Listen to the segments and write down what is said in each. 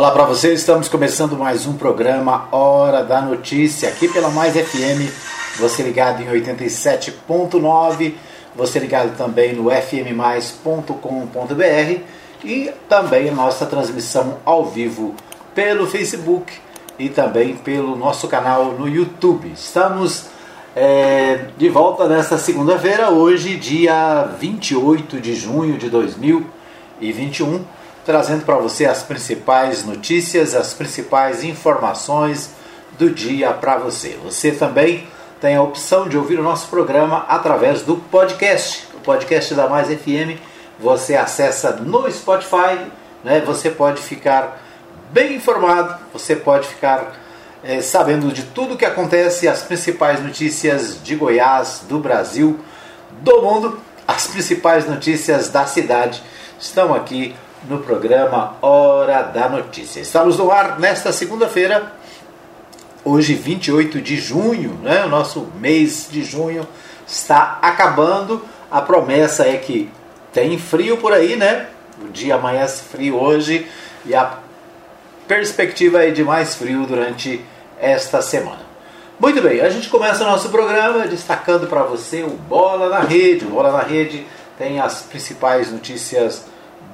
Olá para você, estamos começando mais um programa Hora da Notícia, aqui pela Mais FM, você ligado em 87.9, você ligado também no fmmais.com.br e também a nossa transmissão ao vivo pelo Facebook e também pelo nosso canal no YouTube. Estamos é, de volta nesta segunda-feira, hoje, dia 28 de junho de 2021 trazendo para você as principais notícias, as principais informações do dia para você. Você também tem a opção de ouvir o nosso programa através do podcast, o podcast da Mais FM. Você acessa no Spotify, né? Você pode ficar bem informado, você pode ficar é, sabendo de tudo que acontece, as principais notícias de Goiás, do Brasil, do mundo, as principais notícias da cidade estão aqui no programa Hora da Notícia. Estamos no ar nesta segunda-feira, hoje 28 de junho, né? o nosso mês de junho está acabando. A promessa é que tem frio por aí, né? O dia amanhece frio hoje e a perspectiva é de mais frio durante esta semana. Muito bem, a gente começa nosso programa destacando para você o Bola na Rede. O Bola na Rede tem as principais notícias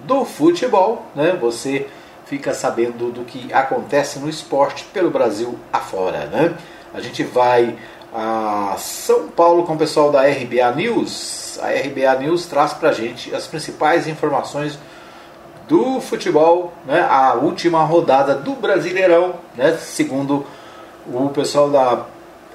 do futebol, né? Você fica sabendo do que acontece no esporte pelo Brasil afora, né? A gente vai a São Paulo com o pessoal da RBA News. A RBA News traz pra gente as principais informações do futebol, né? A última rodada do Brasileirão, né? Segundo o pessoal da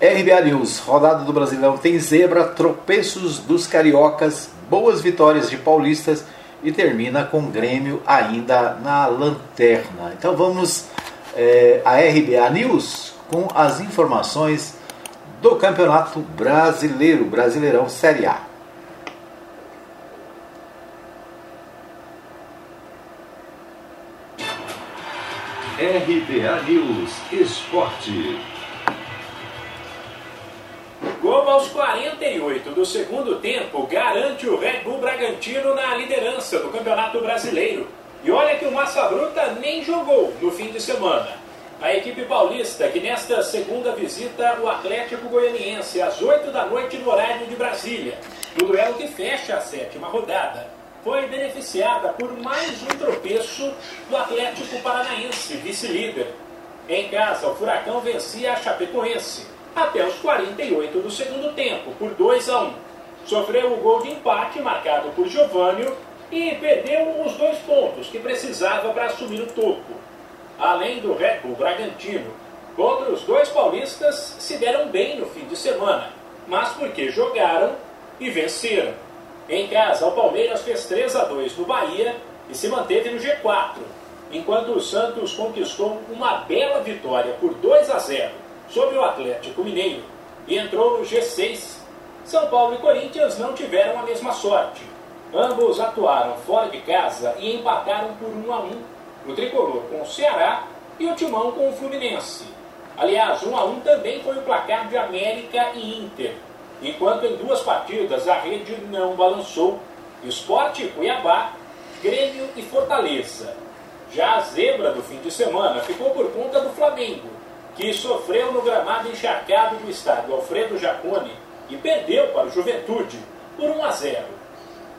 RBA News, rodada do Brasileirão tem zebra, tropeços dos cariocas, boas vitórias de paulistas e termina com o Grêmio ainda na lanterna. Então vamos é, a RBA News com as informações do Campeonato Brasileiro, Brasileirão Série A. RBA News Esporte. Gol aos 48 do segundo tempo garante o Red Bull Bragantino na liderança do Campeonato Brasileiro. E olha que o Massa Bruta nem jogou no fim de semana. A equipe paulista, que nesta segunda visita o Atlético Goianiense às 8 da noite no horário de Brasília, no duelo que fecha a sétima rodada, foi beneficiada por mais um tropeço do Atlético Paranaense, vice-líder. Em casa, o Furacão vencia a Chapecoense até os 48 do segundo tempo, por 2 a 1. Sofreu o gol de empate marcado por Giovânio e perdeu os dois pontos que precisava para assumir o topo. Além do Red Bull Bragantino, contra os dois paulistas se deram bem no fim de semana, mas porque jogaram e venceram. Em casa, o Palmeiras fez 3 a 2 no Bahia e se manteve no G4, enquanto o Santos conquistou uma bela vitória por 2 a 0 sobre o Atlético Mineiro e entrou no G6. São Paulo e Corinthians não tiveram a mesma sorte. Ambos atuaram fora de casa e empataram por 1 a 1. O tricolor com o Ceará e o Timão com o Fluminense. Aliás, 1 a 1 também foi o placar de América e Inter, enquanto em duas partidas a rede não balançou. Esporte Cuiabá, Grêmio e Fortaleza. Já a zebra do fim de semana ficou por conta do Flamengo, que sofreu no gramado encharcado do estádio Alfredo Jacone e perdeu para o Juventude por 1 a 0.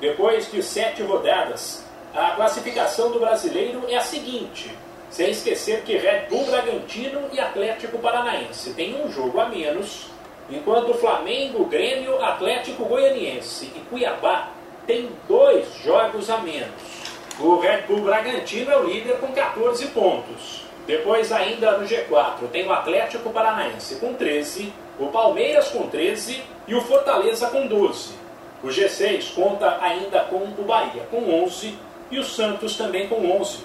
Depois de sete rodadas, a classificação do brasileiro é a seguinte, sem esquecer que Red Bull Bragantino e Atlético Paranaense têm um jogo a menos, enquanto Flamengo, Grêmio, Atlético Goianiense e Cuiabá têm dois jogos a menos. O Red Bull Bragantino é o líder com 14 pontos. Depois, ainda no G4, tem o Atlético Paranaense com 13, o Palmeiras com 13 e o Fortaleza com 12. O G6 conta ainda com o Bahia com 11 e o Santos também com 11.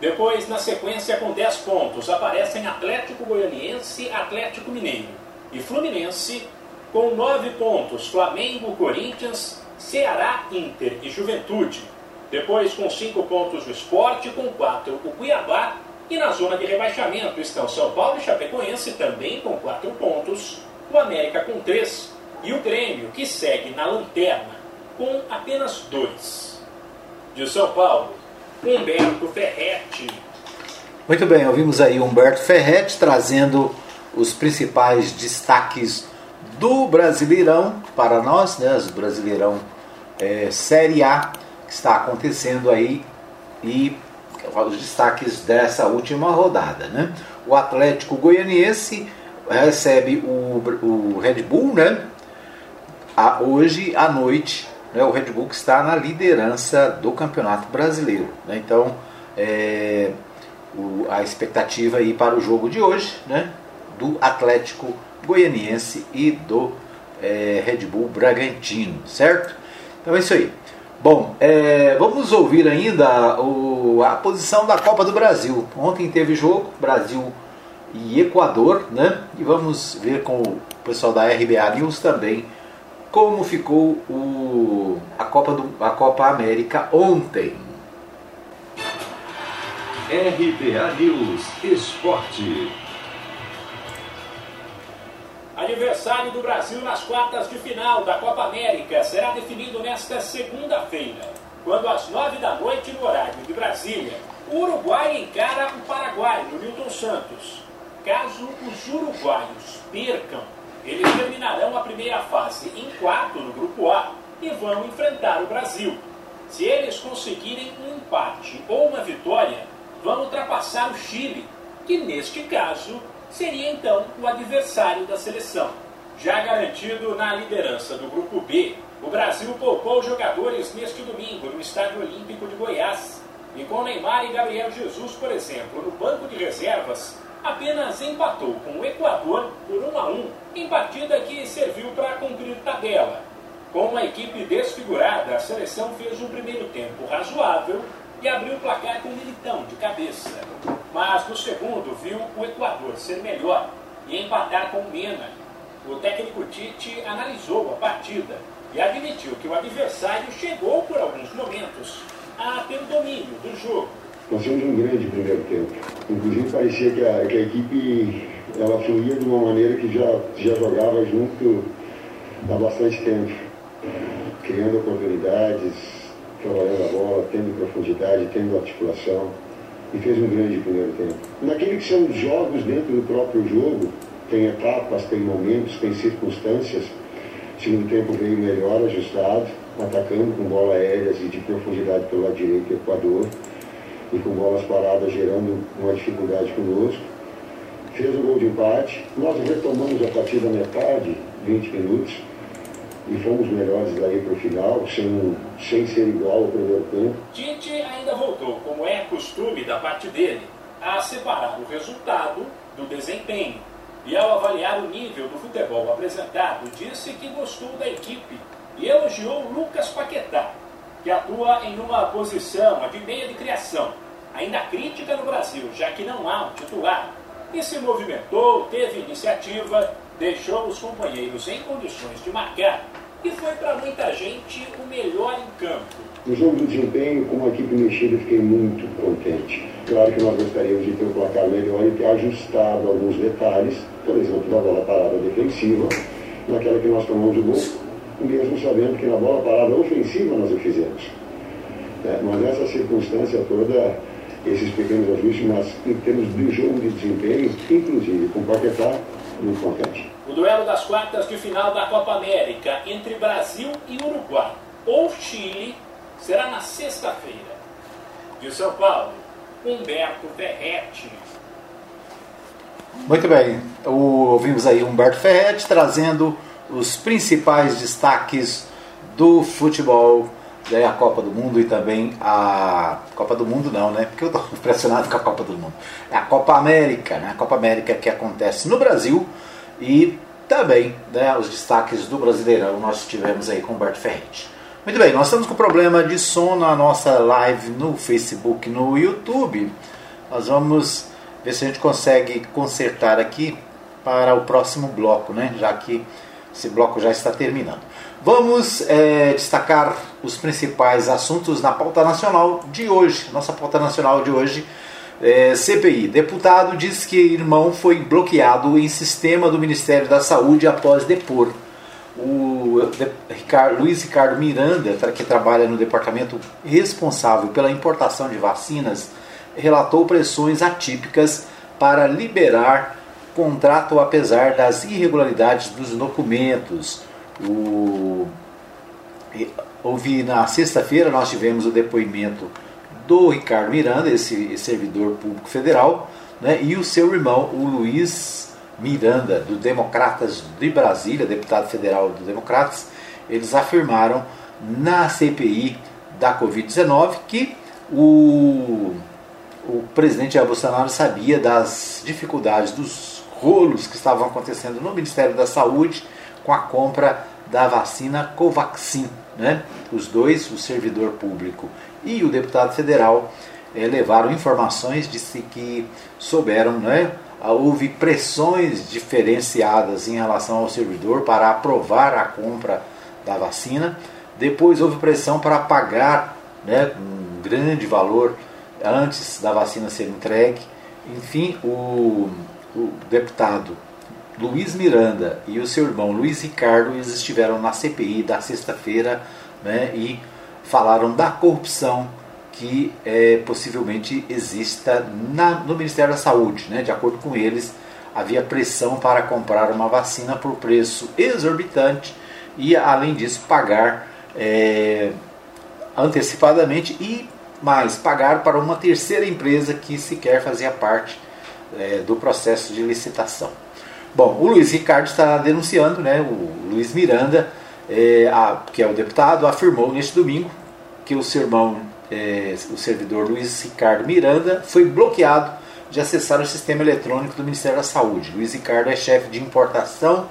Depois, na sequência, com 10 pontos, aparecem Atlético Goianiense, Atlético Mineiro e Fluminense com 9 pontos, Flamengo, Corinthians, Ceará, Inter e Juventude. Depois, com 5 pontos, o Esporte, com 4 o Cuiabá e na zona de rebaixamento estão São Paulo e Chapecoense também com 4 pontos, o América com 3 e o Grêmio, que segue na lanterna, com apenas 2. De São Paulo, Humberto Ferretti. Muito bem, ouvimos aí Humberto Ferretti trazendo os principais destaques do Brasileirão para nós, né? O Brasileirão é, Série A que está acontecendo aí e os destaques dessa última rodada, né? O Atlético Goianiense recebe o, o Red Bull, né? A, hoje à noite, né? O Red Bull que está na liderança do Campeonato Brasileiro, né? Então, é, o, a expectativa aí para o jogo de hoje, né? Do Atlético Goianiense e do é, Red Bull Bragantino, certo? Então é isso aí. Bom, é, vamos ouvir ainda o, a posição da Copa do Brasil. Ontem teve jogo, Brasil e Equador, né? E vamos ver com o pessoal da RBA News também como ficou o, a, Copa do, a Copa América ontem. RBA News Esporte. Aniversário do Brasil nas quartas de final da Copa América será definido nesta segunda-feira, quando às nove da noite no horário de Brasília, o Uruguai encara o Paraguai no Newton Santos. Caso os uruguaios percam, eles terminarão a primeira fase em quarto no Grupo A e vão enfrentar o Brasil. Se eles conseguirem um empate ou uma vitória, vão ultrapassar o Chile, que neste caso seria então o adversário da seleção. Já garantido na liderança do Grupo B, o Brasil poupou jogadores neste domingo no Estádio Olímpico de Goiás. E com Neymar e Gabriel Jesus, por exemplo, no banco de reservas, apenas empatou com o Equador por 1 a 1 em partida que serviu para cumprir tabela. Com uma equipe desfigurada, a seleção fez um primeiro tempo razoável e abriu o placar com um militão de cabeça. Mas no segundo viu o Equador ser melhor e empatar com o Mena. O técnico Tite analisou a partida e admitiu que o adversário chegou por alguns momentos a ter o domínio do jogo. Nós temos um grande primeiro tempo. Inclusive parecia que a, que a equipe ela fluía de uma maneira que já, já jogava junto há bastante tempo, criando oportunidades, trabalhando a bola, tendo profundidade, tendo articulação, e fez um grande primeiro tempo. Naquele que são os jogos dentro do próprio jogo, tem etapas, tem momentos, tem circunstâncias. Segundo tempo veio melhor, ajustado, atacando com bola aéreas e de profundidade pelo lado direito do Equador, e com bolas paradas gerando uma dificuldade conosco. Fez o gol de empate. Nós retomamos a partir da metade, 20 minutos, e fomos melhores daí para o final, sem, sem ser igual ao primeiro tempo. Tite ainda voltou, como é costume da parte dele, a separar o resultado do desempenho. E ao avaliar o nível do futebol apresentado, disse que gostou da equipe e elogiou Lucas Paquetá, que atua em uma posição de meia de criação, ainda crítica no Brasil, já que não há um titular. E se movimentou, teve iniciativa, deixou os companheiros em condições de marcar e foi para muita gente o melhor em campo. No jogo do desempenho, com a equipe mexida, fiquei muito contente. Claro que nós gostaríamos de ter um placar melhor e ter ajustado alguns detalhes, por exemplo, na bola parada defensiva, naquela que nós tomamos o gol, mesmo sabendo que na bola parada ofensiva nós o fizemos. É, mas essa circunstância toda, esses pequenos ajustes, mas em termos de jogo de desempenho, inclusive com o Paquetá, muito contente. O duelo das quartas de final da Copa América entre Brasil e Uruguai ou Chile será na sexta-feira. De São Paulo, Humberto Ferretti. Muito bem, ouvimos aí Humberto Ferretti trazendo os principais destaques do futebol né, a Copa do Mundo e também a Copa do Mundo não, né? Porque eu estou impressionado com a Copa do Mundo. É a Copa América, né? A Copa América que acontece no Brasil e também né, os destaques do Brasileirão nós tivemos aí com o Humberto Ferretti. Muito bem, nós estamos com problema de som na nossa live no Facebook, no YouTube. Nós vamos ver se a gente consegue consertar aqui para o próximo bloco, né? Já que esse bloco já está terminando. Vamos é, destacar os principais assuntos na pauta nacional de hoje. Nossa pauta nacional de hoje é, CPI. Deputado diz que irmão foi bloqueado em sistema do Ministério da Saúde após depor. O Ricardo, Luiz Ricardo Miranda, que trabalha no departamento responsável pela importação de vacinas, relatou pressões atípicas para liberar contrato apesar das irregularidades dos documentos. O... Houve na sexta-feira, nós tivemos o depoimento do Ricardo Miranda, esse servidor público federal, né, e o seu irmão, o Luiz Miranda, do Democratas de Brasília, deputado federal do Democratas, eles afirmaram na CPI da Covid-19 que o, o presidente Jair Bolsonaro sabia das dificuldades, dos rolos que estavam acontecendo no Ministério da Saúde com a compra da vacina Covaxin. Né? Os dois, o servidor público e o deputado federal, é, levaram informações de que souberam, né? houve pressões diferenciadas em relação ao servidor para aprovar a compra da vacina. Depois houve pressão para pagar né, um grande valor antes da vacina ser entregue. Enfim, o, o deputado Luiz Miranda e o seu irmão Luiz Ricardo eles estiveram na CPI da sexta-feira né, e falaram da corrupção que é, possivelmente exista na, no Ministério da Saúde. Né? De acordo com eles, havia pressão para comprar uma vacina por preço exorbitante e, além disso, pagar é, antecipadamente e mais pagar para uma terceira empresa que sequer fazia parte é, do processo de licitação. Bom, o Luiz Ricardo está denunciando, né, o Luiz Miranda, é, a, que é o deputado, afirmou neste domingo que o seu irmão é, o servidor Luiz Ricardo Miranda foi bloqueado de acessar o sistema eletrônico do Ministério da Saúde. Luiz Ricardo é chefe de importação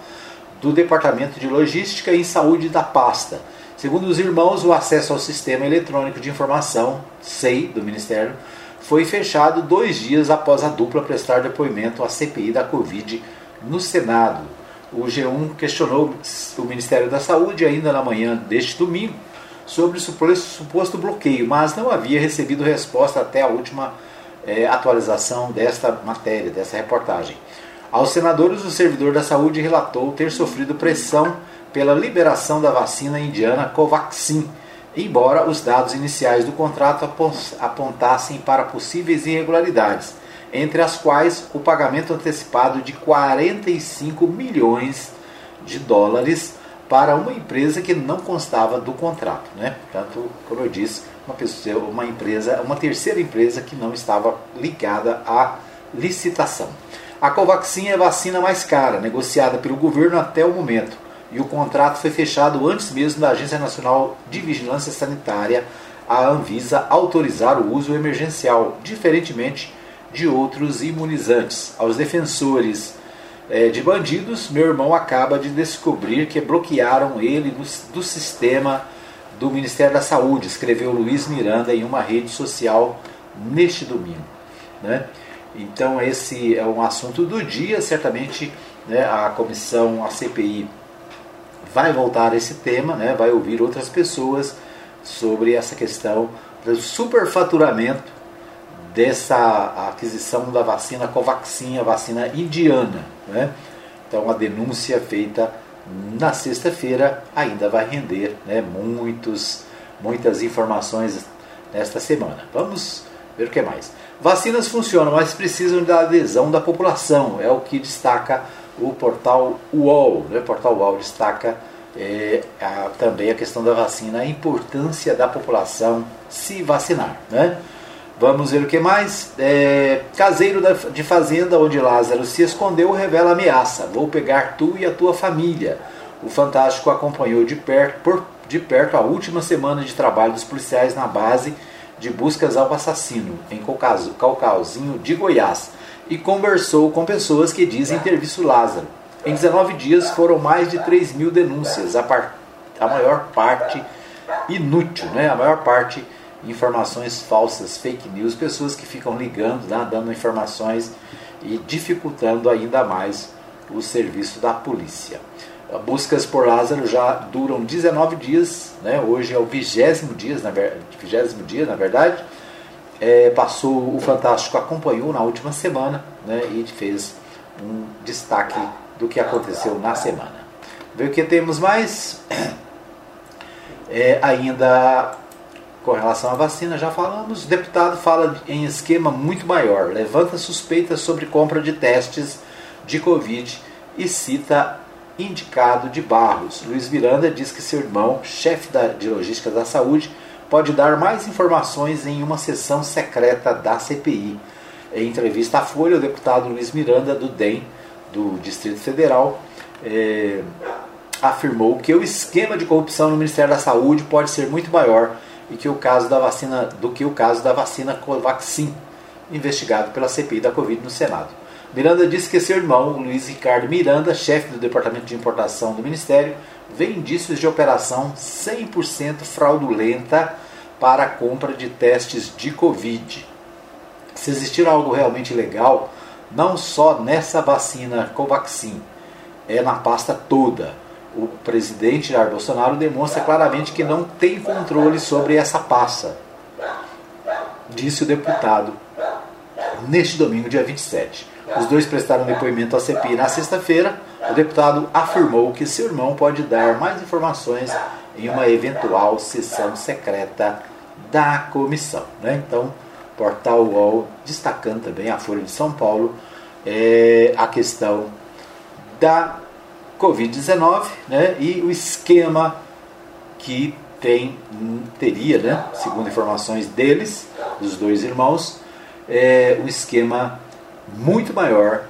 do Departamento de Logística e Saúde da pasta. Segundo os irmãos, o acesso ao Sistema Eletrônico de Informação, SEI, do Ministério, foi fechado dois dias após a dupla prestar depoimento à CPI da Covid no Senado. O G1 questionou o Ministério da Saúde ainda na manhã deste domingo sobre o suposto bloqueio, mas não havia recebido resposta até a última é, atualização desta matéria, dessa reportagem. Aos senadores, o servidor da saúde relatou ter sofrido pressão pela liberação da vacina indiana Covaxin, embora os dados iniciais do contrato apontassem para possíveis irregularidades, entre as quais o pagamento antecipado de 45 milhões de dólares para uma empresa que não constava do contrato, né? Portanto, como eu disse, uma pessoa, uma empresa, uma terceira empresa que não estava ligada à licitação. A Covaxin é a vacina mais cara, negociada pelo governo até o momento, e o contrato foi fechado antes mesmo da Agência Nacional de Vigilância Sanitária, a Anvisa, autorizar o uso emergencial, diferentemente de outros imunizantes. Aos defensores é, de bandidos, meu irmão acaba de descobrir que bloquearam ele do, sistema do Ministério da Saúde, escreveu Luiz Miranda em uma rede social neste domingo. Né? Então esse é um assunto do dia, certamente né, a comissão, a CPI, vai voltar a esse tema, né, vai ouvir outras pessoas sobre essa questão do superfaturamento dessa aquisição da vacina Covaxin, a vacina indiana. Né? Então a denúncia feita na sexta-feira ainda vai render né, muitos, muitas informações nesta semana. Vamos ver o que mais. Vacinas funcionam, mas precisam da adesão da população, é o que destaca o portal UOL. Né? O portal UOL destaca é, a, também a questão da vacina, a importância da população se vacinar. Né? Vamos ver o que mais. É, caseiro de fazenda onde Lázaro se escondeu revela ameaça. Vou pegar tu e a tua família. O Fantástico acompanhou de perto, por, de perto a última semana de trabalho dos policiais na base de buscas ao assassino, em Calcauzinho de Goiás, e conversou com pessoas que dizem ter visto Lázaro. Em 19 dias foram mais de 3 mil denúncias, a, par, a maior parte inútil, né? a maior parte informações falsas, fake news, pessoas que ficam ligando, né, dando informações e dificultando ainda mais o serviço da polícia. Buscas por Lázaro já duram 19 dias, né? hoje é o vigésimo dia, na, vigésimo dia, na verdade. É, passou, o Fantástico acompanhou na última semana né? e fez um destaque do que aconteceu na semana. Vê o que temos mais? É, ainda com relação à vacina, já falamos. O deputado fala em esquema muito maior, levanta suspeitas sobre compra de testes de Covid e cita indicado de Barros. Luiz Miranda diz que seu irmão, chefe de logística da saúde, pode dar mais informações em uma sessão secreta da CPI. Em entrevista à Folha, o deputado Luiz Miranda, do DEM, do Distrito Federal, é, afirmou que o esquema de corrupção no Ministério da Saúde pode ser muito maior e que o caso da vacina, do que o caso da vacina Covaxin, investigado pela CPI da Covid no Senado. Miranda disse que seu irmão, Luiz Ricardo Miranda, chefe do Departamento de Importação do Ministério, vê indícios de operação 100% fraudulenta para a compra de testes de Covid. Se existir algo realmente legal, não só nessa vacina Covaxin, é na pasta toda. O presidente Jair Bolsonaro demonstra claramente que não tem controle sobre essa pasta, disse o deputado neste domingo, dia 27. Os dois prestaram depoimento à CPI na sexta-feira. O deputado afirmou que seu irmão pode dar mais informações em uma eventual sessão secreta da comissão. Né? Então, Portal UOL destacando também a Folha de São Paulo é, a questão da Covid-19 né? e o esquema que tem, teria, né? segundo informações deles, dos dois irmãos, é, um esquema muito maior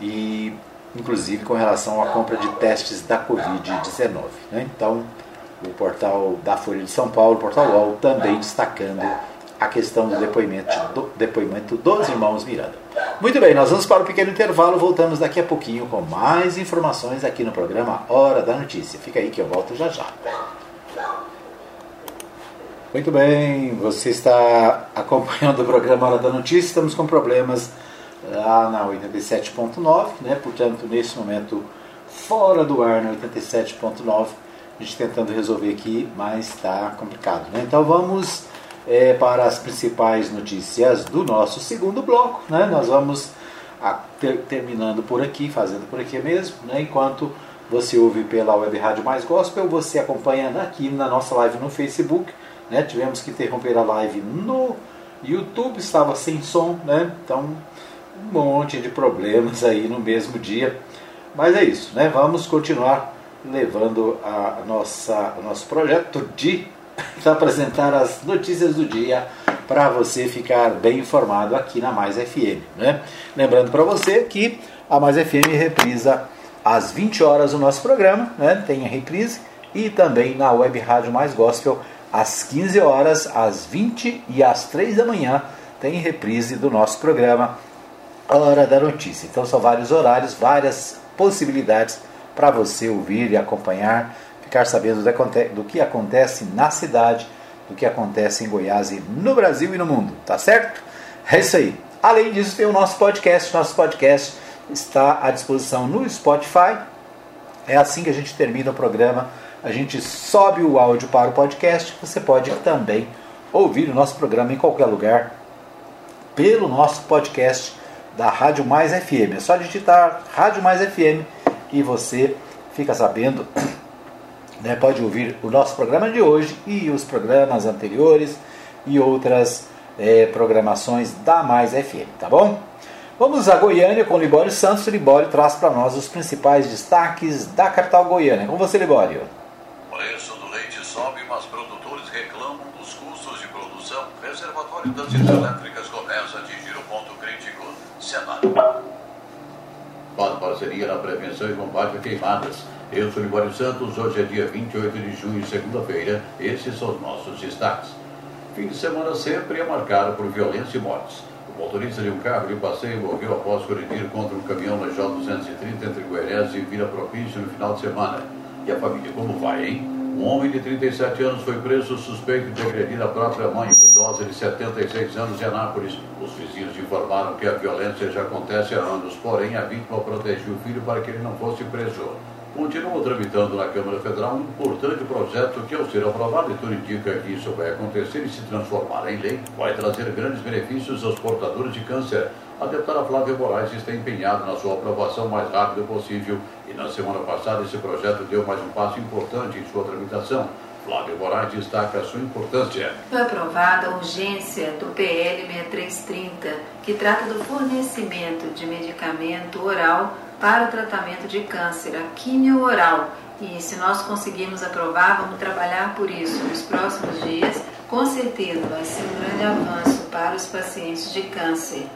e inclusive com relação à compra de testes da Covid-19. Né? Então, o portal da Folha de São Paulo, o portal UOL, também destacando a questão do depoimento, do depoimento dos irmãos Miranda. Muito bem, nós vamos para o pequeno intervalo, voltamos daqui a pouquinho com mais informações aqui no programa Hora da Notícia. Fica aí que eu volto já já. Muito bem, você está acompanhando o programa Hora da Notícia, estamos com problemas lá na 87.9, né? portanto, nesse momento, fora do ar na 87.9, a gente tentando resolver aqui, mas está complicado. Né? Então vamos é, para as principais notícias do nosso segundo bloco. Né? Nós vamos a, ter, terminando por aqui, fazendo por aqui mesmo, né? enquanto você ouve pela Web Rádio Mais Gospel, você acompanha aqui na nossa live no Facebook. Né? Tivemos que interromper a live no YouTube, estava sem som, né? então um monte de problemas aí no mesmo dia. Mas é isso, né? Vamos continuar levando a nossa, o nosso projeto de apresentar as notícias do dia para você ficar bem informado aqui na Mais FM. Né? Lembrando para você que a Mais FM reprisa às 20 horas o nosso programa, né? tem a reprise, e também na Web Rádio Mais Gospel às 15 horas, às 20 e às 3 da manhã tem reprise do nosso programa Hora da Notícia. Então são vários horários, várias possibilidades para você ouvir e acompanhar, ficar sabendo do que acontece na cidade, do que acontece em Goiás e no Brasil e no mundo, tá certo? É isso aí. Além disso, tem o nosso podcast. Nosso podcast está à disposição no Spotify. É assim que a gente termina o programa. A gente sobe o áudio para o podcast. Você pode também ouvir o nosso programa em qualquer lugar pelo nosso podcast da Rádio Mais FM. É só digitar Rádio Mais FM e você fica sabendo, né, pode ouvir o nosso programa de hoje e os programas anteriores e outras é, programações da Mais FM, tá bom? Vamos a Goiânia com Libório Santos. Libório traz para nós os principais destaques da capital goiana. Com você, Libório. Preço do leite sobe, mas produtores reclamam dos custos de produção. Reservatório das hidrelétricas começa a atingir o ponto crítico. Senado. Para parceria na prevenção e combate a queimadas. Eu sou Libório Santos, hoje é dia 28 de junho, segunda-feira. Esses são os nossos destaques. Fim de semana sempre é marcado por violência e mortes. O motorista de um carro de passeio morreu após colidir contra um caminhão na J230 entre Goiás e Vila Propício no final de semana. E a família, como vai, hein? Um homem de 37 anos foi preso suspeito de agredir a própria mãe, idosa de 76 anos de Anápolis. Os vizinhos informaram que a violência já acontece há anos, porém a vítima protegeu o filho para que ele não fosse preso. Continua tramitando na Câmara Federal um importante projeto que, ao ser aprovado, e tudo indica que isso vai acontecer e se transformar em lei, vai trazer grandes benefícios aos portadores de câncer. A deputada Flávia Moraes está empenhada na sua aprovação mais rápido possível e na semana passada esse projeto deu mais um passo importante em sua tramitação. Flávio Moraes destaca a sua importância. Foi aprovada a urgência do PL 6330, que trata do fornecimento de medicamento oral para o tratamento de câncer, a quimio oral. E se nós conseguirmos aprovar, vamos trabalhar por isso nos próximos dias. Com certeza vai ser um grande avanço para os pacientes de câncer.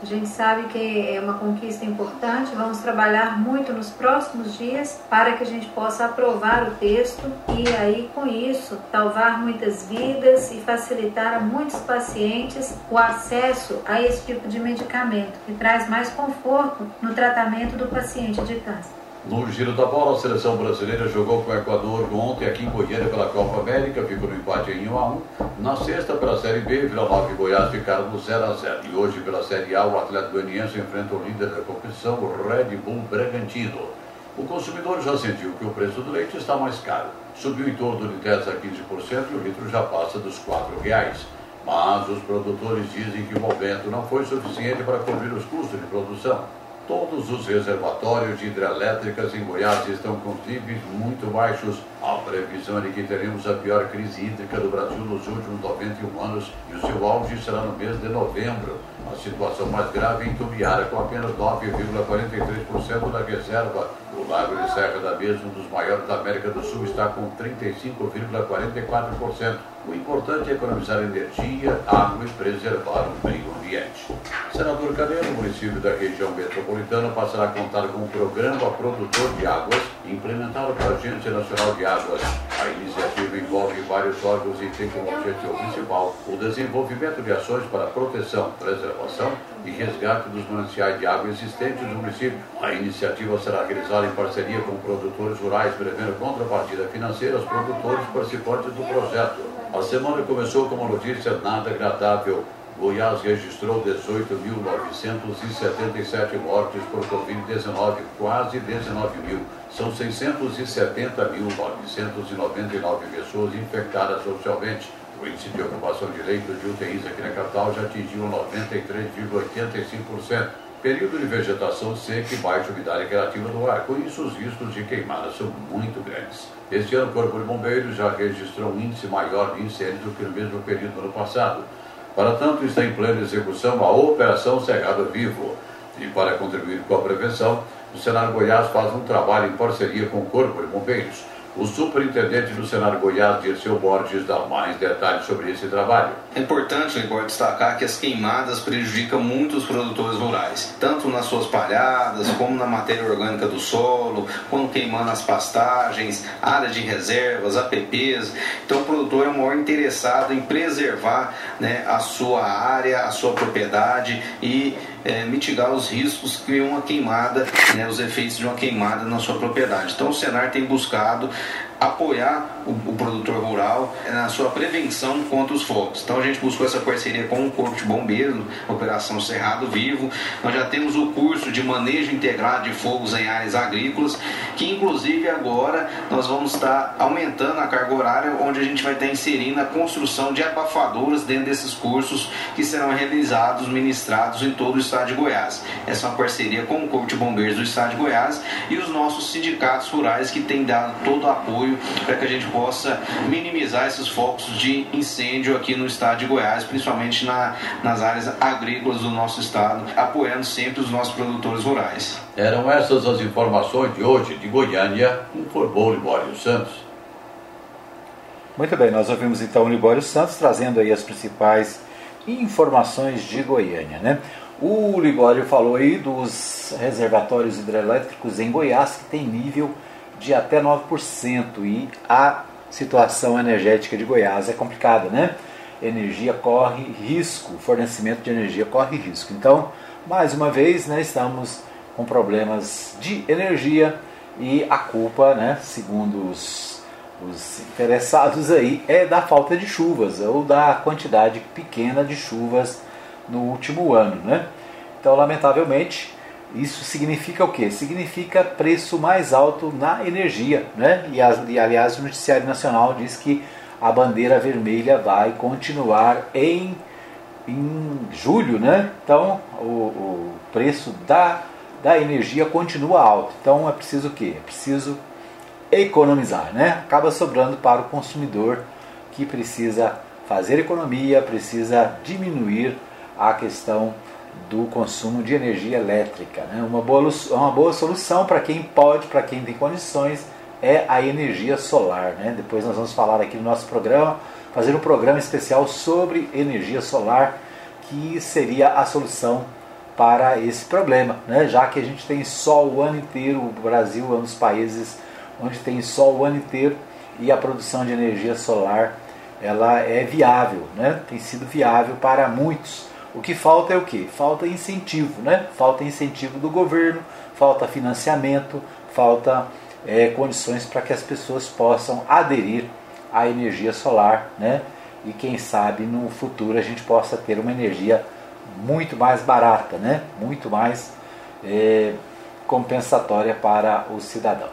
A gente sabe que é uma conquista importante, vamos trabalhar muito nos próximos dias para que a gente possa aprovar o texto e aí com isso salvar muitas vidas e facilitar a muitos pacientes o acesso a esse tipo de medicamento, que traz mais conforto no tratamento do paciente de câncer. No giro da bola, a seleção brasileira jogou com o Equador ontem aqui em Goiânia pela Copa América, ficou no empate em 1 a 1. Na sexta, pela Série B, Vila Nova e Goiás ficaram no 0 a 0. E hoje, pela Série A, o Atlético Goianiense enfrenta o líder da competição, o Red Bull Bragantino. O consumidor já sentiu que o preço do leite está mais caro. Subiu em torno de 10 a 15% e o litro já passa dos R$ reais. Mas os produtores dizem que o aumento não foi suficiente para cobrir os custos de produção. Todos os reservatórios de hidrelétricas em Goiás estão com níveis muito baixos. A previsão é de que teremos a pior crise hídrica do Brasil nos últimos 91 anos e o seu auge será no mês de novembro. A situação mais grave é em Tubiara, com apenas 9,43% da reserva. O Lago de Serra da Mesa, um dos maiores da América do Sul, está com 35,44%. O importante é economizar energia, água e preservar o meio ambiente. Senador Caneiro, município da região metropolitana, passará a contar com um programa produtor de águas implementado pela Agência Nacional de Águas. A iniciativa envolve vários órgãos e tem como objetivo principal o desenvolvimento de ações para proteção, preservação e resgate dos mananciais de água existentes no município. A iniciativa será realizada em parceria com produtores rurais, prevendo contrapartida financeira aos produtores participantes do projeto. A semana começou com uma notícia nada agradável. Goiás registrou 18.977 mortes por Covid-19, quase 19 mil. São 670.999 pessoas infectadas socialmente. O índice de ocupação de leitos de UTIs aqui na capital já atingiu 93,85%. Período de vegetação seca e baixa umidade relativa do ar. Com isso, os riscos de queimada são muito grandes. Este ano, o Corpo de Bombeiros já registrou um índice maior de incêndios do que no mesmo período do ano passado. Para tanto, está em plena execução a Operação Cegado Vivo. E para contribuir com a prevenção, o Senado Goiás faz um trabalho em parceria com o Corpo de Bombeiros. O superintendente do Senado Goiás, Dirceu Borges, dá mais detalhes sobre esse trabalho. É importante, Igor, destacar que as queimadas prejudicam muito os produtores rurais, tanto nas suas palhadas, como na matéria orgânica do solo, quando queimando as pastagens, áreas de reservas, APPs. Então, o produtor é o maior interessado em preservar né, a sua área, a sua propriedade e é, mitigar os riscos que uma queimada, né, os efeitos de uma queimada na sua propriedade. Então o Senar tem buscado apoiar o, o, produtor rural na sua prevenção contra os fogos. Então a gente buscou essa parceria com o Corpo de Bombeiros, Operação Cerrado Vivo. Nós já temos o curso de manejo integrado de fogos em áreas agrícolas, que inclusive agora nós vamos estar aumentando a carga horária, onde a gente vai estar inserindo a construção de abafadoras dentro desses cursos que serão realizados, ministrados em todo o estado de Goiás. Essa é uma parceria com o Corpo de Bombeiros do estado de Goiás e os nossos sindicatos rurais que têm dado todo o apoio para que a gente possa minimizar esses focos de incêndio aqui no estado de Goiás, principalmente na, nas áreas agrícolas do nosso estado, apoiando sempre os nossos produtores rurais. Eram essas as informações de hoje de Goiânia, informou Libório Santos. Muito bem, nós ouvimos então o Libório Santos trazendo aí as principais informações de Goiânia, né? O Libório falou aí dos reservatórios hidrelétricos em Goiás que tem nível de até 9% e a situação energética de Goiás é complicada, né? Energia corre risco, fornecimento de energia corre risco. Então, mais uma vez, né, estamos com problemas de energia e a culpa, né, segundo os, os interessados aí, é da falta de chuvas ou da quantidade pequena de chuvas no último ano, né? Então, lamentavelmente, isso significa o quê? Significa preço mais alto na energia. Né? E, e, aliás, o Noticiário Nacional diz que a bandeira vermelha vai continuar em, em julho. Né? Então, o, o preço da, da energia continua alto. Então, é preciso o quê? É preciso economizar, né? Acaba sobrando para o consumidor que precisa fazer economia, precisa diminuir a questão do consumo de energia elétrica. Né? Uma, boa, uma boa solução para quem pode, para quem tem condições, é a energia solar. Né? Depois nós vamos falar aqui no nosso programa, fazer um programa especial sobre energia solar, que seria a solução para esse problema, né? já que a gente tem sol o ano inteiro, o Brasil é um dos países onde tem sol o ano inteiro e a produção de energia solar ela é viável, né? tem sido viável para muitos. O que falta é o que? Falta incentivo, né? falta incentivo do governo, falta financiamento, falta é, condições para que as pessoas possam aderir à energia solar, né? E quem sabe no futuro a gente possa ter uma energia muito mais barata, né? Muito mais é, compensatória para o cidadão.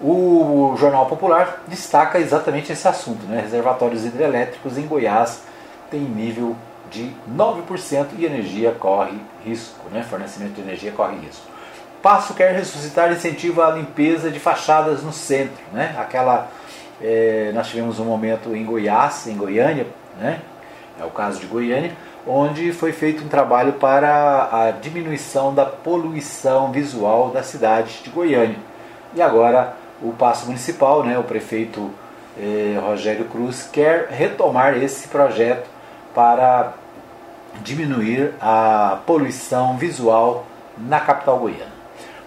O Jornal Popular destaca exatamente esse assunto, né? Reservatórios hidrelétricos em Goiás têm nível de 9% e energia corre risco, né? Fornecimento de energia corre risco. Passo quer ressuscitar incentivo à limpeza de fachadas no centro. Né? Aquela, é, nós tivemos um momento em Goiás, em Goiânia, né? é o caso de Goiânia, onde foi feito um trabalho para a diminuição da poluição visual da cidade de Goiânia. E agora o Passo Municipal, né, o prefeito eh, Rogério Cruz, quer retomar esse projeto para diminuir a poluição visual na capital goiana.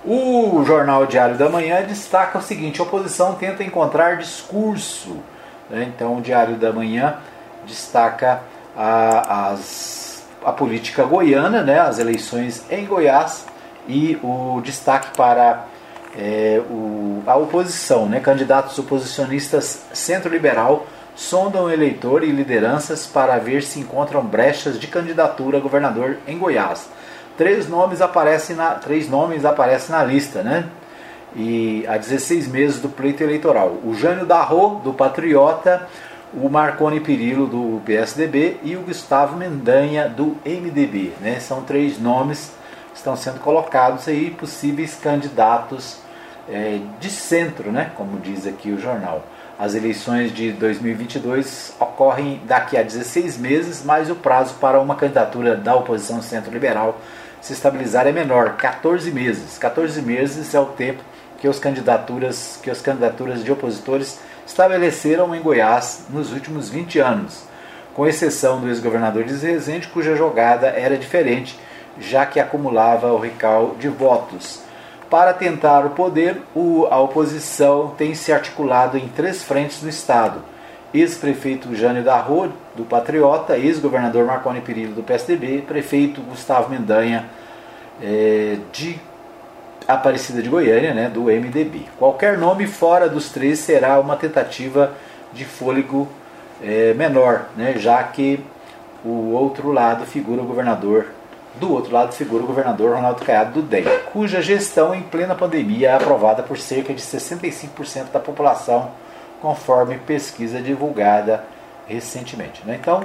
O Jornal Diário da Manhã destaca o seguinte: a oposição tenta encontrar discurso. Né? Então, o Diário da Manhã destaca a, as, a política goiana, né? as eleições em Goiás e o destaque para é, o, a oposição. Né? Candidatos oposicionistas centro-liberal sondam eleitor e lideranças para ver se encontram brechas de candidatura a governador em Goiás três nomes aparecem na, três nomes aparecem na lista, né? E há 16 meses do pleito eleitoral. O Jânio Darro, do Patriota, o Marconi Perillo, do PSDB, e o Gustavo Mendanha, do MDB. Né? São três nomes que estão sendo colocados aí, possíveis candidatos é, de centro, né? como diz aqui o jornal. As eleições de 2022 ocorrem daqui a 16 meses, mas o prazo para uma candidatura da oposição centro-liberal se estabilizar é menor, 14 meses. 14 meses é o tempo que, os candidaturas, que as candidaturas de opositores estabeleceram em Goiás nos últimos 20 anos, com exceção do ex-governador de Rezende, cuja jogada era diferente, já que acumulava o recal de votos. Para tentar o poder, a oposição tem se articulado em três frentes no Estado ex-prefeito Jânio Darro, do Patriota, ex-governador Marconi Perillo, do PSDB, prefeito Gustavo Mendanha, é, de Aparecida de Goiânia, né, do MDB. Qualquer nome fora dos três será uma tentativa de fôlego é, menor, né, já que o outro lado figura o governador, do outro lado figura o governador Ronaldo Caiado do DEM, cuja gestão em plena pandemia é aprovada por cerca de 65% da população conforme pesquisa divulgada recentemente. Né? Então,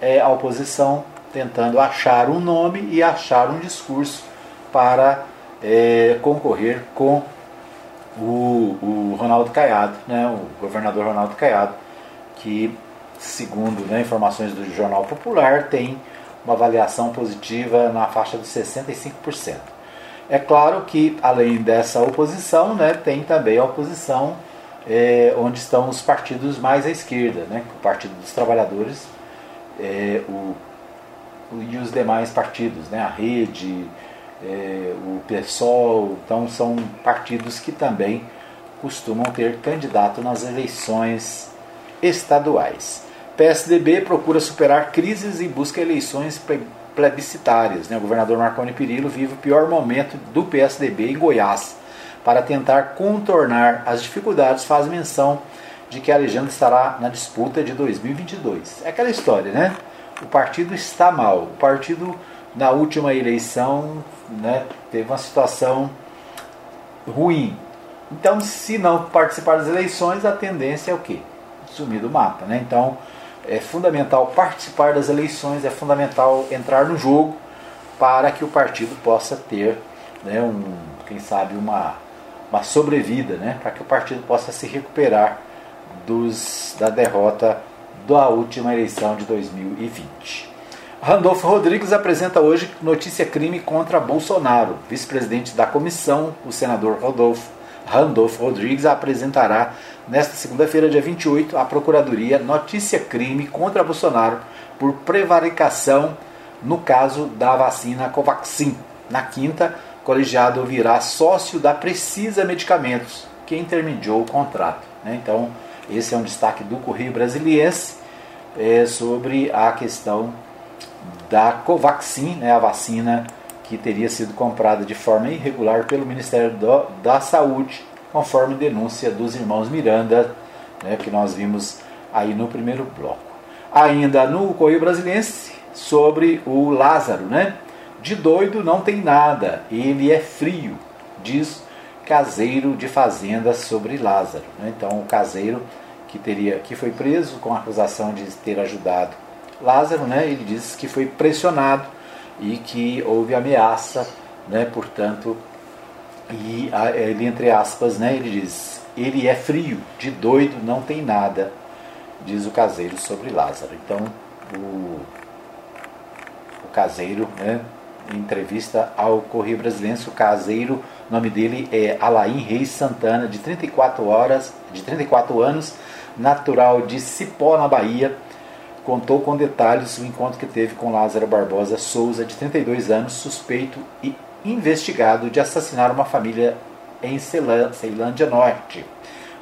é a oposição tentando achar um nome e achar um discurso para é, concorrer com o, o, Ronaldo Caiado, né? o governador Ronaldo Caiado, que, segundo né, informações do Jornal Popular, tem uma avaliação positiva na faixa de 65%. É claro que, além dessa oposição, né, tem também a oposição é, onde estão os partidos mais à esquerda, né? o Partido dos Trabalhadores é, o, o, e os demais partidos, né? a Rede, é, o PSOL, então são partidos que também costumam ter candidato nas eleições estaduais. PSDB procura superar crises e busca eleições plebiscitárias. Né? O governador Marconi Perillo vive o pior momento do PSDB em Goiás para tentar contornar as dificuldades, faz menção de que a legenda estará na disputa de 2022. É aquela história, né? O partido está mal. O partido, na última eleição, né, teve uma situação ruim. Então, se não participar das eleições, a tendência é o quê? Sumir do mapa, né? Então, é fundamental participar das eleições, é fundamental entrar no jogo para que o partido possa ter, né, um, quem sabe, uma uma sobrevida, né, para que o partido possa se recuperar dos, da derrota da última eleição de 2020. Randolfo Rodrigues apresenta hoje notícia crime contra Bolsonaro. Vice-presidente da comissão, o senador Rodolfo, Randolfo Rodrigues, apresentará nesta segunda-feira, dia 28, à Procuradoria notícia crime contra Bolsonaro por prevaricação no caso da vacina Covaxin. Na quinta, o colegiado ouvirá sócio da Precisa Medicamentos, que intermediou o contrato. Né? Então, esse é um destaque do Correio Brasiliense é, sobre a questão da Covaxin, né, a vacina que teria sido comprada de forma irregular pelo Ministério da Saúde, conforme denúncia dos irmãos Miranda, né, que nós vimos aí no primeiro bloco. Ainda no Correio Brasiliense, sobre o Lázaro, né? De doido não tem nada, ele é frio, diz caseiro de fazenda sobre Lázaro. Né? Então, o caseiro que teria que foi preso com a acusação de ter ajudado Lázaro, né? Ele diz que foi pressionado e que houve ameaça, né? Portanto, e ele entre aspas, né? Ele diz: ele é frio, de doido não tem nada, diz o caseiro sobre Lázaro. Então, o, o caseiro, né? Em entrevista ao Correio Brasileiro, o caseiro, o nome dele é Alain Reis Santana, de 34 horas, de 34 anos, natural de Cipó, na Bahia contou com detalhes o encontro que teve com Lázaro Barbosa Souza, de 32 anos, suspeito e investigado de assassinar uma família em Ceilândia Norte,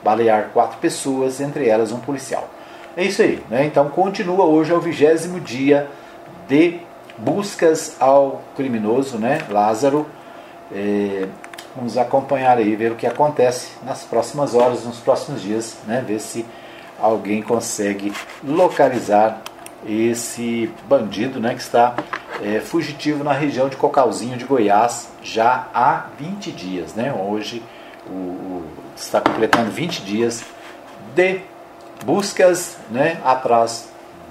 balear quatro pessoas, entre elas um policial. É isso aí, né? Então continua hoje é o vigésimo dia de buscas ao criminoso, né? Lázaro. É, vamos acompanhar aí, ver o que acontece nas próximas horas, nos próximos dias, né? Ver se alguém consegue localizar esse bandido né, que está é, fugitivo na região de Cocalzinho de Goiás já há 20 dias. Né? Hoje o, o, está completando 20 dias de buscas né, atrás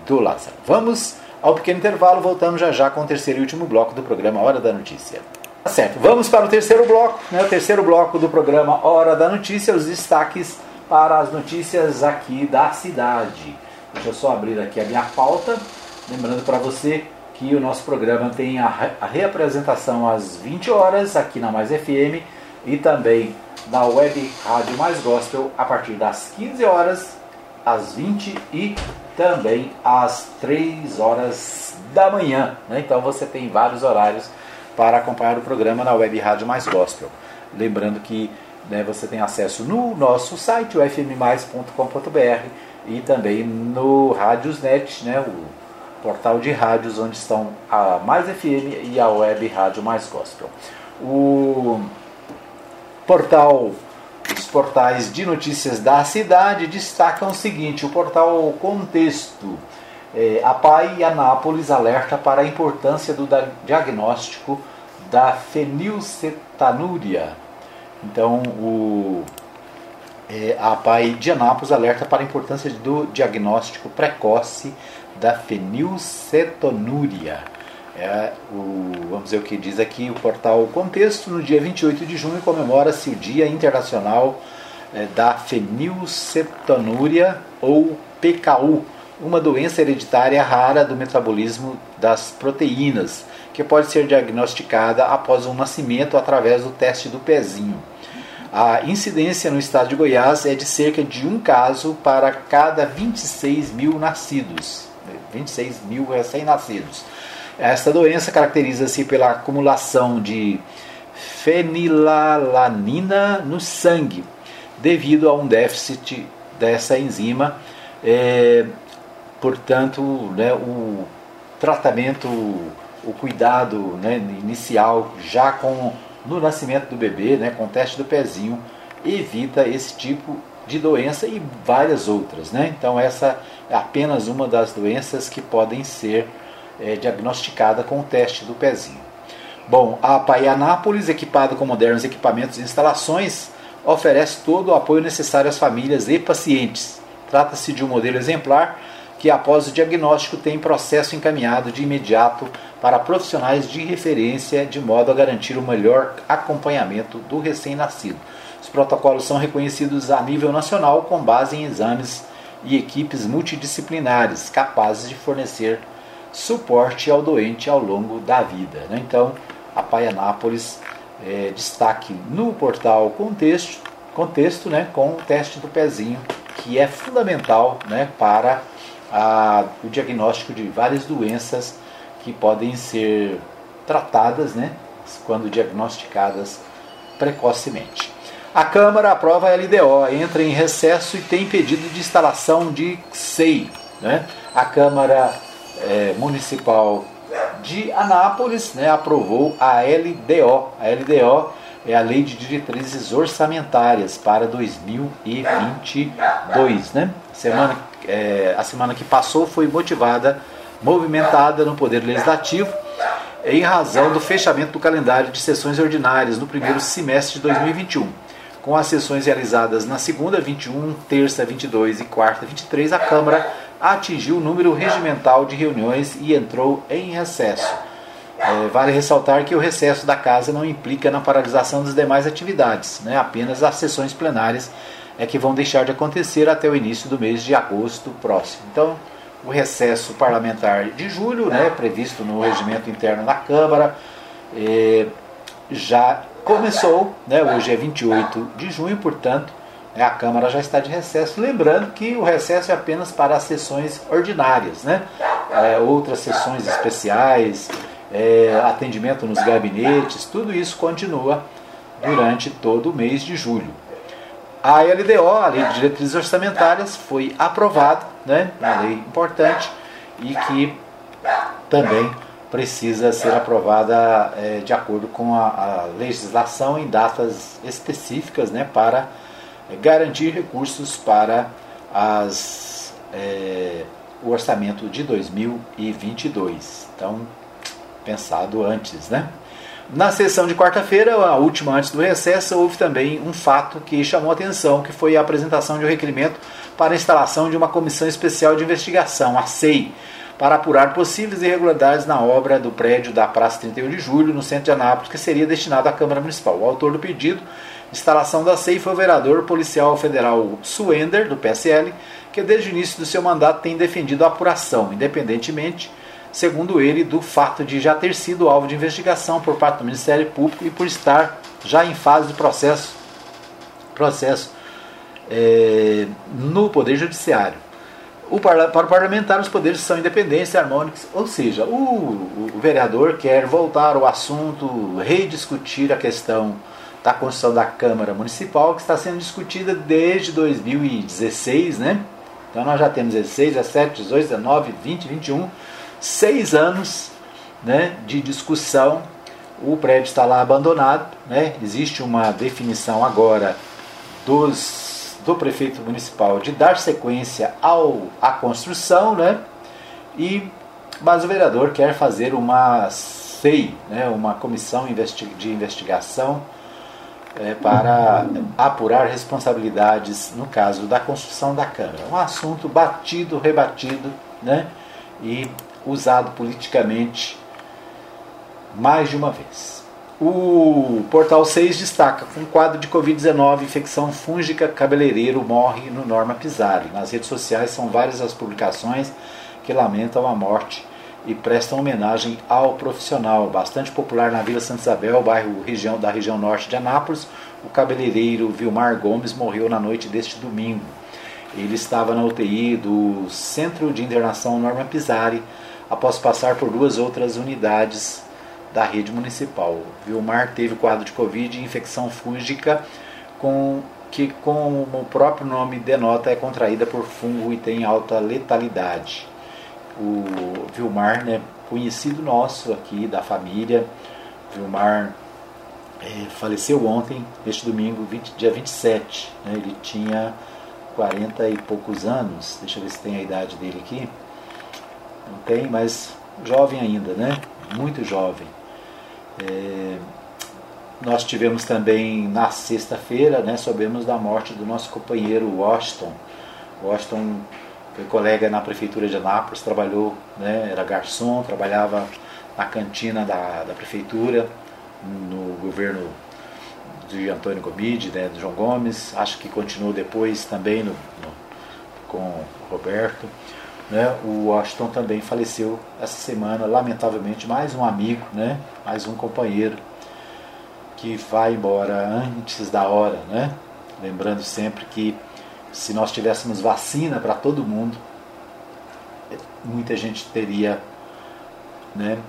do Lázaro. Vamos ao pequeno intervalo, voltamos já já com o terceiro e último bloco do programa Hora da Notícia. Tá certo, vamos para o terceiro bloco, né, o terceiro bloco do programa Hora da Notícia, os destaques para as notícias aqui da cidade. Deixa eu só abrir aqui a minha pauta, lembrando para você que o nosso programa tem a, a reapresentação às 20 horas aqui na Mais FM e também na web Rádio Mais Gospel a partir das 15 horas, às 20 e também às 3 horas da manhã. Né? Então você tem vários horários para acompanhar o programa na web Rádio Mais Gospel. Lembrando que né, você tem acesso no nosso site, o fmmais.com.br e também no Rádiosnet, né, o portal de rádios onde estão a Mais FM e a Web Rádio Mais Gospel. O portal, os portais de notícias da cidade destacam o seguinte: o portal Contexto. É, a PAI Anápolis alerta para a importância do diagnóstico da fenilcetanúria então, o, é, a PAI de Anápolis alerta para a importância do diagnóstico precoce da fenilcetonúria. É, o, vamos ver o que diz aqui o portal Contexto. No dia 28 de junho comemora-se o Dia Internacional é, da Fenilcetonúria ou PKU, uma doença hereditária rara do metabolismo das proteínas, que pode ser diagnosticada após o nascimento através do teste do pezinho. A incidência no estado de Goiás é de cerca de um caso para cada 26 mil nascidos. 26 mil recém-nascidos. Esta doença caracteriza-se pela acumulação de fenilalanina no sangue, devido a um déficit dessa enzima. É, portanto, né, o tratamento, o cuidado né, inicial já com no nascimento do bebê, né, com o teste do pezinho, evita esse tipo de doença e várias outras. Né? Então, essa é apenas uma das doenças que podem ser é, diagnosticadas com o teste do pezinho. Bom, a Paianápolis, equipada com modernos equipamentos e instalações, oferece todo o apoio necessário às famílias e pacientes. Trata-se de um modelo exemplar que após o diagnóstico tem processo encaminhado de imediato para profissionais de referência de modo a garantir o melhor acompanhamento do recém-nascido. Os protocolos são reconhecidos a nível nacional com base em exames e equipes multidisciplinares capazes de fornecer suporte ao doente ao longo da vida. Né? Então, a Pai Anápolis é, destaque no portal Contexto, contexto né, com o teste do pezinho, que é fundamental né, para a, o diagnóstico de várias doenças que podem ser tratadas né, quando diagnosticadas precocemente. A Câmara aprova a LDO, entra em recesso e tem pedido de instalação de SEI. Né? A Câmara é, Municipal de Anápolis né, aprovou a LDO. A LDO é a Lei de Diretrizes Orçamentárias para 2022. Né? Semana, é, a semana que passou foi motivada, movimentada no Poder Legislativo em razão do fechamento do calendário de sessões ordinárias no primeiro semestre de 2021. Com as sessões realizadas na segunda, 21, terça, 22 e quarta, 23, a Câmara atingiu o número regimental de reuniões e entrou em recesso. É, vale ressaltar que o recesso da casa não implica na paralisação das demais atividades, né? apenas as sessões plenárias é que vão deixar de acontecer até o início do mês de agosto próximo. Então, o recesso parlamentar de julho, né, previsto no regimento interno da Câmara, é, já começou, né, hoje é 28 de junho, portanto, né, a Câmara já está de recesso. Lembrando que o recesso é apenas para as sessões ordinárias, né? É, outras sessões especiais, é, atendimento nos gabinetes, tudo isso continua durante todo o mês de julho. A LDO, a Lei de Diretrizes Orçamentárias, foi aprovada, né, uma lei importante e que também precisa ser aprovada é, de acordo com a, a, legislação em datas específicas né, para garantir recursos para as, é, o orçamento de 2022. Então, pensado antes, né? Na sessão de quarta-feira, a última antes do recesso, houve também um fato que chamou a atenção, que foi a apresentação de um requerimento para a instalação de uma comissão especial de investigação, a SEI, para apurar possíveis irregularidades na obra do prédio da Praça 31 de Julho, no centro de Anápolis, que seria destinado à Câmara Municipal. O autor do pedido instalação da SEI foi o vereador policial federal Suender, do PSL, que desde o início do seu mandato tem defendido a apuração, independentemente, segundo ele, do fato de já ter sido alvo de investigação por parte do Ministério Público e por estar já em fase de processo, processo é, no Poder Judiciário. O, para o parlamentar, os poderes são independentes e harmônicos, ou seja, o, o vereador quer voltar ao assunto, rediscutir a questão da Constituição da Câmara Municipal, que está sendo discutida desde 2016, né? Então nós já temos 16, 17, 18, 19, 20, 21, seis anos né, de discussão. O prédio está lá abandonado, né? Existe uma definição agora dos, do prefeito municipal de dar sequência ao, à construção, né? E, mas o vereador quer fazer uma SEI, né, uma comissão de investigação é, para apurar responsabilidades no caso da construção da Câmara. Um assunto batido, rebatido né, e usado politicamente mais de uma vez. O Portal 6 destaca: com quadro de Covid-19, infecção fúngica, cabeleireiro morre no Norma Pisari. Nas redes sociais são várias as publicações que lamentam a morte e prestam homenagem ao profissional. Bastante popular na Vila Santa Isabel, bairro região, da região norte de Anápolis, o cabeleireiro Vilmar Gomes morreu na noite deste domingo. Ele estava na UTI do Centro de Internação Norma Pisari após passar por duas outras unidades da rede municipal. Vilmar teve quadro de Covid e infecção fúngica com que, como o próprio nome denota, é contraída por fungo e tem alta letalidade o Vilmar, né, conhecido nosso aqui da família. Vilmar é, faleceu ontem, este domingo, 20, dia 27. Né, ele tinha 40 e poucos anos. Deixa eu ver se tem a idade dele aqui. Não tem, mas jovem ainda, né? Muito jovem. É, nós tivemos também na sexta-feira, né, soubemos da morte do nosso companheiro Washington. Washington foi colega na prefeitura de Anápolis, trabalhou, né, era garçom, trabalhava na cantina da, da prefeitura, no governo de Antônio Gomide, né, do João Gomes, acho que continuou depois também no, no, com o Roberto. Né, o Washington também faleceu essa semana, lamentavelmente, mais um amigo, né, mais um companheiro que vai embora antes da hora, né? Lembrando sempre que se nós tivéssemos vacina para todo mundo, muita gente teria, né,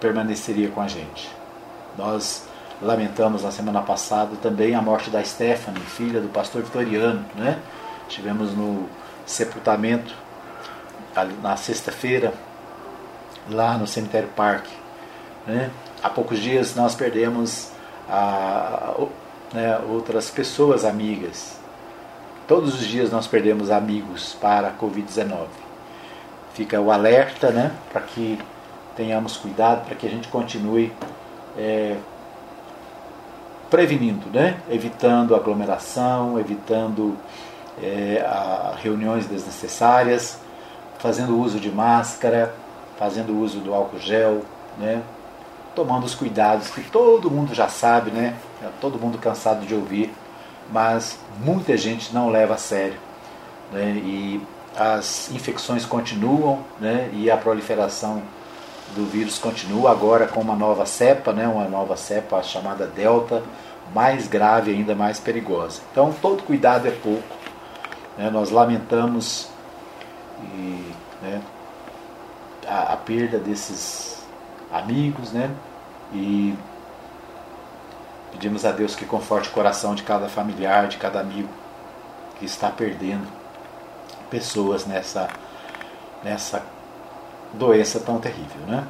permaneceria com a gente. Nós lamentamos na semana passada também a morte da Stephanie, filha do pastor Vitoriano, né? Tivemos no sepultamento na sexta-feira lá no cemitério Parque, né? Há poucos dias nós perdemos a, a, né, outras pessoas amigas. Todos os dias nós perdemos amigos para a Covid-19. Fica o alerta né, para que tenhamos cuidado, para que a gente continue é, prevenindo, né? evitando aglomeração, evitando é, reuniões desnecessárias, fazendo uso de máscara, fazendo uso do álcool gel, né? tomando os cuidados que todo mundo já sabe, né? É todo mundo cansado de ouvir, mas muita gente não leva a sério. Né? E as infecções continuam né? e a proliferação do vírus continua agora com uma nova cepa, né? uma nova cepa chamada Delta, mais grave ainda mais perigosa. Então todo cuidado é pouco. Né? Nós lamentamos e, né? a, a perda desses amigos, né? E pedimos a Deus que conforte o coração de cada familiar, de cada amigo que está perdendo pessoas nessa, nessa doença tão terrível. Né?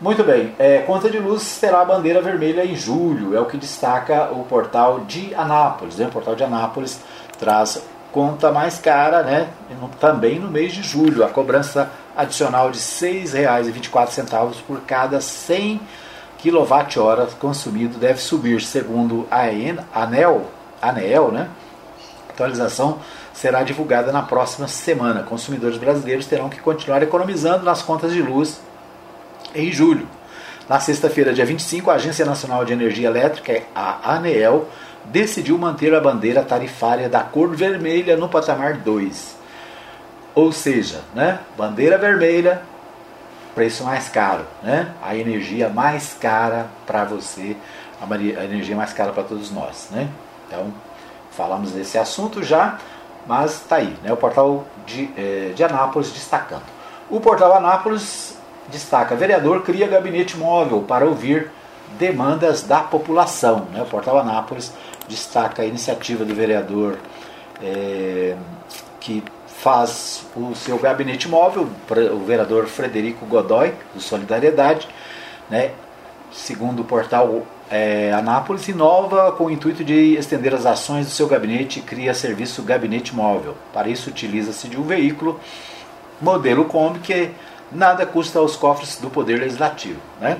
Muito bem, é, Conta de Luz terá a bandeira vermelha em julho, é o que destaca o portal de Anápolis. Né? O portal de Anápolis traz conta mais cara, né? também no mês de julho, a cobrança adicional de R$ 6,24 por cada 100 kWh consumido deve subir, segundo a ANEL, ANEL né? a atualização será divulgada na próxima semana. Consumidores brasileiros terão que continuar economizando nas contas de luz em julho. Na sexta-feira, dia 25, a Agência Nacional de Energia Elétrica, a ANEEL, decidiu manter a bandeira tarifária da cor vermelha no patamar 2. Ou seja, né, bandeira vermelha, preço mais caro, né? A energia mais cara para você, a energia mais cara para todos nós, né? Então, falamos desse assunto já, mas está aí, né? O portal de, eh, de Anápolis destacando. O portal Anápolis destaca: vereador cria gabinete móvel para ouvir demandas da população. Né? O portal Anápolis destaca a iniciativa do vereador é, que faz o seu gabinete móvel, o vereador Frederico Godoy, do Solidariedade, né, segundo o portal é, Anápolis, inova com o intuito de estender as ações do seu gabinete e cria serviço gabinete móvel. Para isso, utiliza-se de um veículo modelo Kombi que nada custa aos cofres do Poder Legislativo. Né?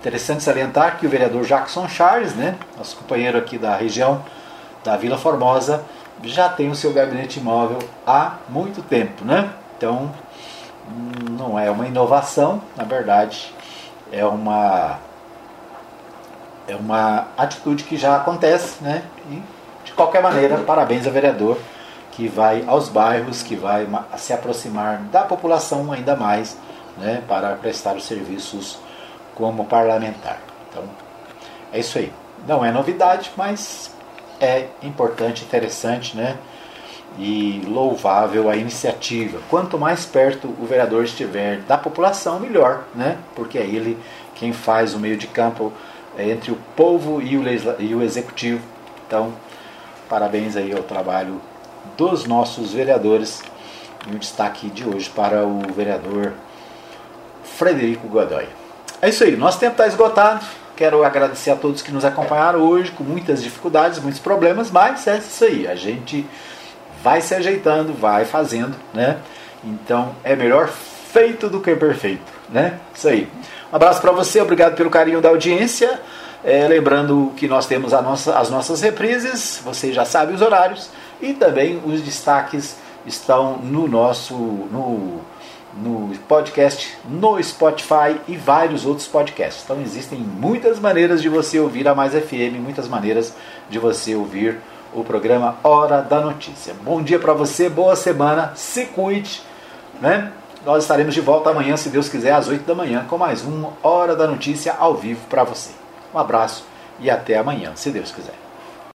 Interessante salientar que o vereador Jackson Charles, né, nosso companheiro aqui da região da Vila Formosa, já tem o seu gabinete móvel há muito tempo, né? Então, não é uma inovação, na verdade, é uma é uma atitude que já acontece, né? E de qualquer maneira, parabéns ao vereador que vai aos bairros, que vai se aproximar da população ainda mais, né, para prestar os serviços como parlamentar. Então, é isso aí. Não é novidade, mas é importante, interessante, né? E louvável a iniciativa. Quanto mais perto o vereador estiver da população, melhor, né? Porque é ele quem faz o meio de campo é, entre o povo e o, e o executivo. Então, parabéns aí ao trabalho dos nossos vereadores. E um destaque de hoje para o vereador Frederico Godoy. É isso aí, nosso tempo está esgotado. Quero agradecer a todos que nos acompanharam hoje, com muitas dificuldades, muitos problemas, mas é isso aí. A gente vai se ajeitando, vai fazendo, né? Então é melhor feito do que perfeito, né? Isso aí. Um abraço para você, obrigado pelo carinho da audiência. É, lembrando que nós temos nossa, as nossas reprises, você já sabe os horários e também os destaques estão no nosso no, no podcast, no Spotify e vários outros podcasts. Então existem muitas maneiras de você ouvir a Mais FM, muitas maneiras de você ouvir o programa Hora da Notícia. Bom dia para você, boa semana, se cuide, né? Nós estaremos de volta amanhã, se Deus quiser, às 8 da manhã, com mais um Hora da Notícia ao vivo para você. Um abraço e até amanhã, se Deus quiser.